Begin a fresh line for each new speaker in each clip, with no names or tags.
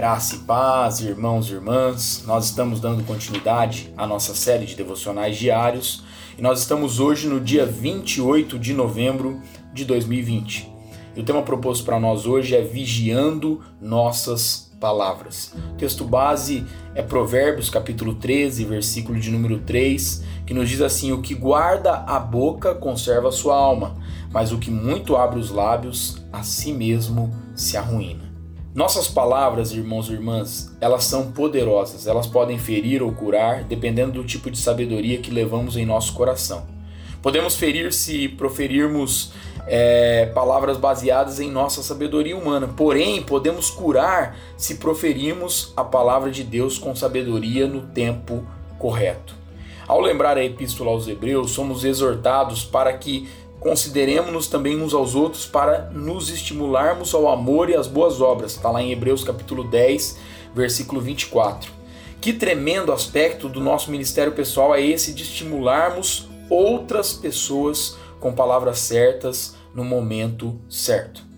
Graça e paz, irmãos e irmãs. Nós estamos dando continuidade à nossa série de devocionais diários e nós estamos hoje no dia 28 de novembro de 2020. E o tema proposto para nós hoje é Vigiando Nossas Palavras. O texto base é Provérbios capítulo 13, versículo de número 3, que nos diz assim: O que guarda a boca conserva a sua alma, mas o que muito abre os lábios, a si mesmo se arruína. Nossas palavras, irmãos e irmãs, elas são poderosas, elas podem ferir ou curar, dependendo do tipo de sabedoria que levamos em nosso coração. Podemos ferir se proferirmos é, palavras baseadas em nossa sabedoria humana, porém, podemos curar se proferirmos a palavra de Deus com sabedoria no tempo correto. Ao lembrar a Epístola aos Hebreus, somos exortados para que consideremos-nos também uns aos outros para nos estimularmos ao amor e às boas obras. Está lá em Hebreus capítulo 10, versículo 24. Que tremendo aspecto do nosso ministério pessoal é esse de estimularmos outras pessoas com palavras certas no momento certo.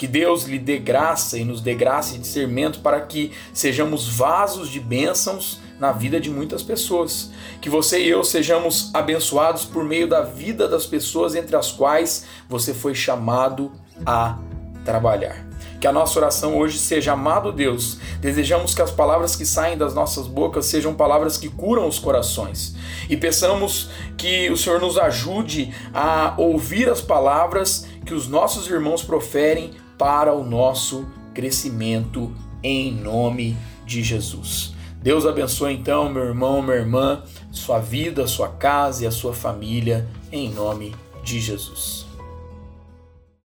Que Deus lhe dê graça e nos dê graça e discernimento para que sejamos vasos de bênçãos na vida de muitas pessoas. Que você e eu sejamos abençoados por meio da vida das pessoas entre as quais você foi chamado a trabalhar. Que a nossa oração hoje seja, amado Deus, desejamos que as palavras que saem das nossas bocas sejam palavras que curam os corações. E peçamos que o Senhor nos ajude a ouvir as palavras que os nossos irmãos proferem para o nosso crescimento em nome de Jesus. Deus abençoe então, meu irmão, minha irmã, sua vida, sua casa e a sua família, em nome de Jesus.